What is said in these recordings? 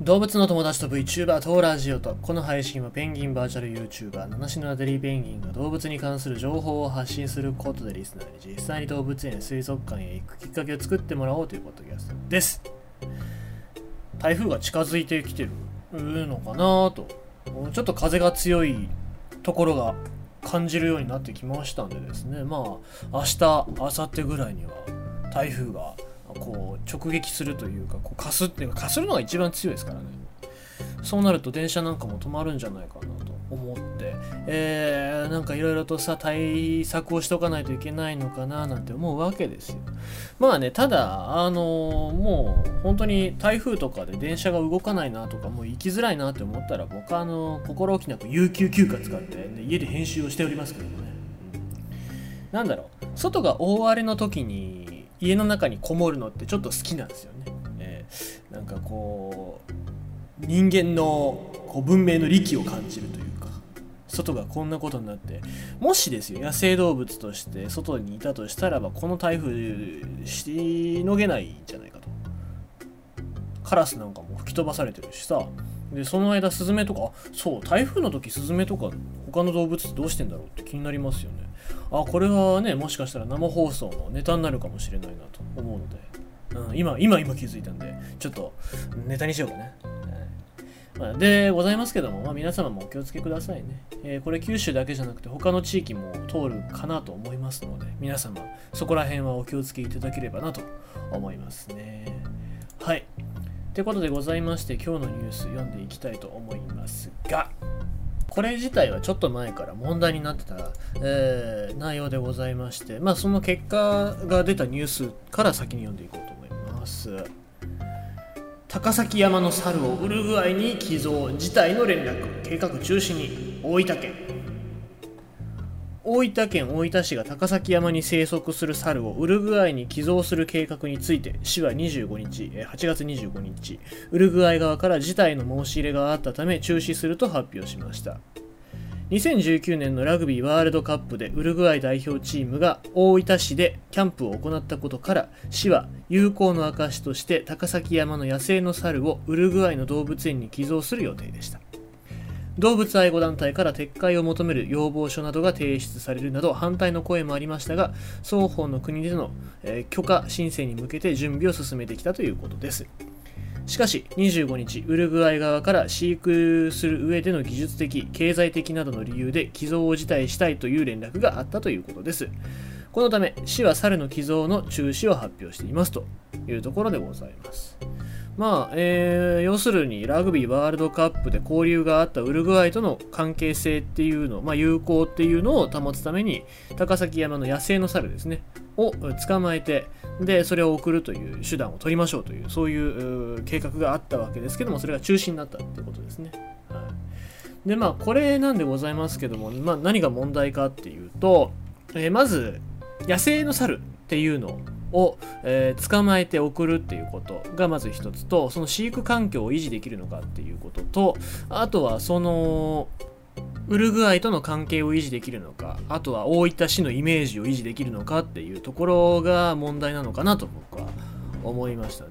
動物の友達と VTuber とラジオとこの配信はペンギンバーチャル YouTuber 七種のアデリーペンギンが動物に関する情報を発信することでリスナーに実際に動物園水族館へ行くきっかけを作ってもらおうというポッドキャストです。台風が近づいてきてるのかなとちょっと風が強いところが感じるようになってきましたんでですね。まあ明日明後日ぐらいには台風がこう直撃するというかこうかすっていうかかするのが一番強いですからね。そうなると電車なんかも止まるんじゃないかなと思って、えー、なんかいろいろとさ対策をしとかないといけないのかななんて思うわけですよ。まあねただあのー、もう本当に台風とかで電車が動かないなとかもう行きづらいなって思ったら僕はあのー、心置きなく有給休暇使って、ね、家で編集をしておりますけどもね、うん、なんだろう。外が大荒れの時に家の中にこもるのってちょっと好きなんですよね。えー、なんかこう人間のこう文明の利器を感じるというか外がこんなことになってもしですよ野生動物として外にいたとしたらばこの台風しのげないんじゃないかと。カラスなんかも吹き飛ばされてるしさ。でその間スズメとかそう台風の時スズメとか他の動物ってどうしてんだろうって気になりますよね。あこれはねもしかしたら生放送のネタになるかもしれないなと思うので、うん、今今今気づいたんでちょっとネタにしようかね、まあ、でございますけども、まあ、皆様もお気をつけくださいね、えー、これ九州だけじゃなくて他の地域も通るかなと思いますので皆様そこら辺はお気をつけいただければなと思いますね。はい。ってことでございまして今日のニュース読んでいきたいと思いますがこれ自体はちょっと前から問題になってた、えー、内容でございまして、まあ、その結果が出たニュースから先に読んでいこうと思います。高崎山の猿をウルグアイに寄贈事態の連絡計画中止に大分県大分県大分市が高崎山に生息する猿をウルグアイに寄贈する計画について市は25日8月25日ウルグアイ側から事態の申し入れがあったため中止すると発表しました。2019年のラグビーワールドカップでウルグアイ代表チームが大分市でキャンプを行ったことから市は友好の証として高崎山の野生の猿をウルグアイの動物園に寄贈する予定でした。動物愛護団体から撤回を求める要望書などが提出されるなど反対の声もありましたが双方の国での、え、許可申請に向けて準備を進めてきたということです。しかし25日ウルグアイ側から飼育する上での技術的経済的などの理由で寄贈を辞退したいという連絡があったということです。このため市は猿の寄贈の中止を発表していますというところでございます。まあ、えー、要するにラグビーワールドカップで交流があったウルグアイとの関係性っていうの、まあ、友好っていうのを保つために、高崎山の野生の猿ですね、を捕まえて、で、それを送るという手段を取りましょうという、そういう計画があったわけですけども、それが中止になったってことですね。はい、で、まあ、これなんでございますけども、まあ、何が問題かっていうと、えー、まず、野生の猿っていうのを、えー、捕まえて送るっていうことがまず一つとその飼育環境を維持できるのかっていうこととあとはそのウルグアイとの関係を維持できるのかあとは大分市のイメージを維持できるのかっていうところが問題なのかなと僕は思いましたね。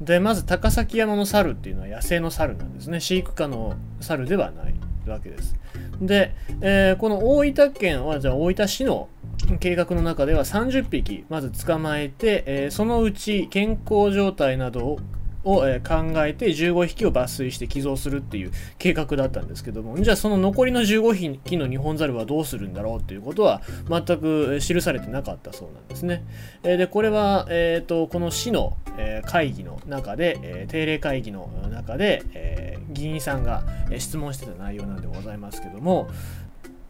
でまず高崎山の猿っていうのは野生の猿なんですね。飼育下の猿ではないわけです。で、えー、この大分県はじゃあ大分市の計画の中では30匹まず捕まえて、えー、そのうち健康状態などを、えー、考えて15匹を抜粋して寄贈するっていう計画だったんですけどもじゃあその残りの15匹のニホンザルはどうするんだろうっていうことは全く記されてなかったそうなんですね。えー、でこれは、えーと、この市の、えー、会議の中で、え、定例会議の中で、え、議員さんが、質問してた内容なんでございますけども、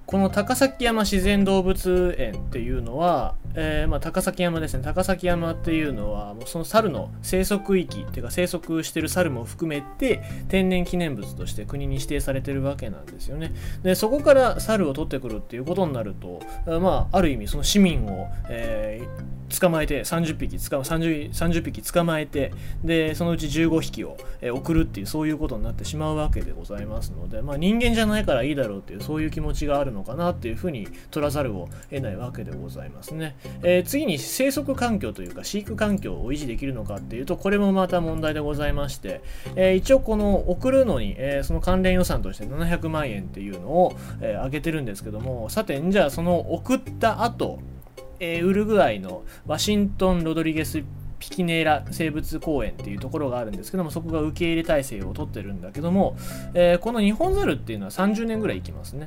この高崎山自然動物園っていうのは、えー、まあ、高崎山ですね高崎山っていうのはもうその猿の生息域っていうか生息してる猿も含めて天然記念物として国に指定されてるわけなんですよねでそこから猿を取ってくるっていうことになると、まあ、ある意味その市民を、えー、捕まえて30匹捕 30, 30匹捕まえてでそのうち15匹を、えー、送るっていうそういうことになってしまうわけでございますので、まあ、人間じゃないからいいだろうっていうそういう気持ちがあるのかなっていうふうに取らざるを得ないわけでございますね。えー、次に生息環境というか飼育環境を維持できるのかっていうとこれもまた問題でございまして、えー、一応この送るのに、えー、その関連予算として700万円っていうのを、えー、上げてるんですけどもさてじゃあその送った後えー、ウルグアイのワシントン・ロドリゲスピキネーラ生物公園っていうところがあるんですけどもそこが受け入れ体制をとってるんだけども、えー、このニホンザルっていうのは30年ぐらい生きますね。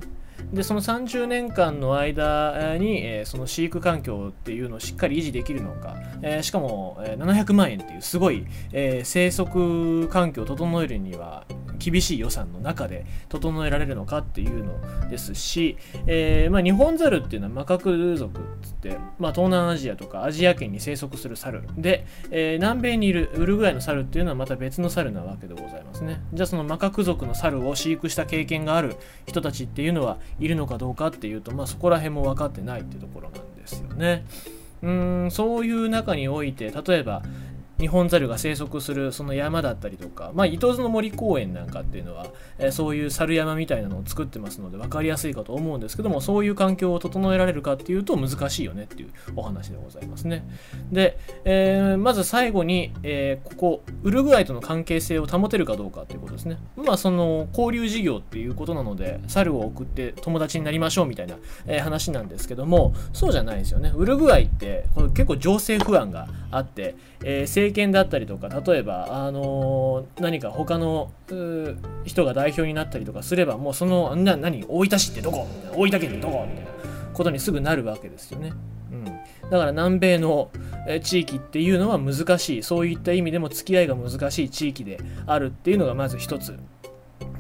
でその30年間の間に、えー、その飼育環境っていうのをしっかり維持できるのか、えー、しかも、えー、700万円っていうすごい、え生息環境を整えるには厳しい予算の中で整えられるのかっていうのですし、えー、まあ、日本猿っていうのはマカク族っつって、まあ、東南アジアとかアジア圏に生息する猿で、えー、南米にいるウルグアイの猿っていうのはまた別の猿なわけでございますね。じゃあそのマカク族の猿を飼育した経験がある人たちっていうのはいるのかどうかっていうと、まあ、そこら辺も分かってないっていうところなんですよね。うんそういう中において例えばニホンザルが生息するその山だったりとか、まあ、伊東の森公園なんかっていうのは、えー、そういう猿山みたいなのを作ってますので分かりやすいかと思うんですけどもそういう環境を整えられるかっていうと難しいよねっていうお話でございますね。で、えー、まず最後に、えー、ここウルグアイとの関係性を保てるかどうかっていうことですね。まあその交流事業っていうことなので猿を送って友達になりましょうみたいな、え話なんですけどもそうじゃないですよね。ウルグアイってこれ結構情勢不安があって、えー政権だったりとか例えば、あのー、何か他の人が代表になったりとかすればもうそのな何大分市ってどこ？大分県ってどこ？みたいなことにすぐなるわけですよね。うん、だから南米の地域っていうのは難しい。そういった意味でも付き合いが難しい地域であるっていうのがまず一つ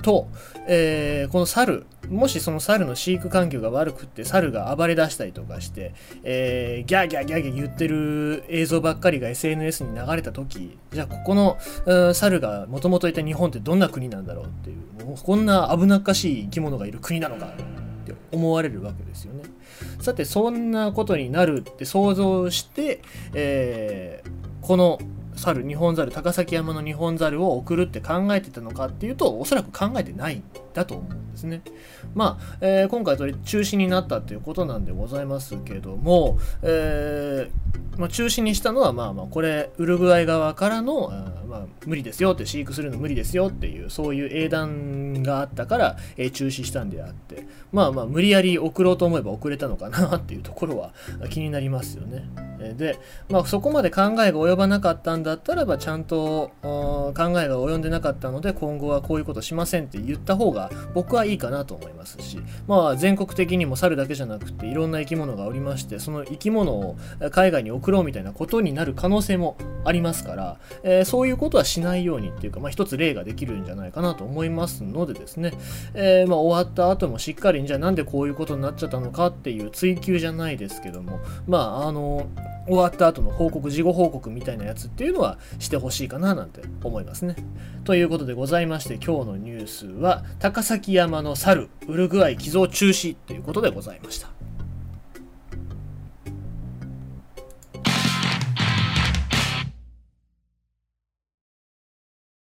と、えー、この猿もしその猿の飼育環境が悪くって猿が暴れ出したりとかして、えー、ギャーギャーギャーギャー言ってる映像ばっかりが SNS に流れた時じゃあここの、猿がもともといた日本ってどんな国なんだろうっていうもうこんな危なっかしい生き物がいる国なのかって思われるわけですよね。さてそんなことになるって想像して、えー、この猿日本猿高崎山の日本猿を送るって考えてたのかっていうとおそらく考えてないんだと思うんですね。まあ、えー、今回それ中止になったということなんでございますけども、えー、まあ、中止にしたのはまあまあこれウルグアイ側からの、まあ、無理ですよって飼育するの無理ですよっていうそういう英断があったから、えー、中止したんであってまあまあ無理やり送ろうと思えば送れたのかなっていうところは気になりますよね。で、まあ、そこまで考えが及ばなかったんだったらばちゃんと考えが及んでなかったので今後はこういうことしませんって言った方が僕はいいかなと思いますし、まあ、全国的にも猿だけじゃなくていろんな生き物がおりましてその生き物を海外に送ろうみたいなことになる可能性もありますから、えー、そういうことはしないようにっていうか、まあ、一つ例ができるんじゃないかなと思いますのでですね、えー、まあ、終わった後もしっかりじゃあなんでこういうことになっちゃったのかっていう追求じゃないですけどもまああの終わった後の報告、事後報告みたいなやつっていうのはしてほしいかななんて思いますね。ということでございまして、今日のニュースは、高崎山の猿、ウルグアイ寄贈中止ということでございました。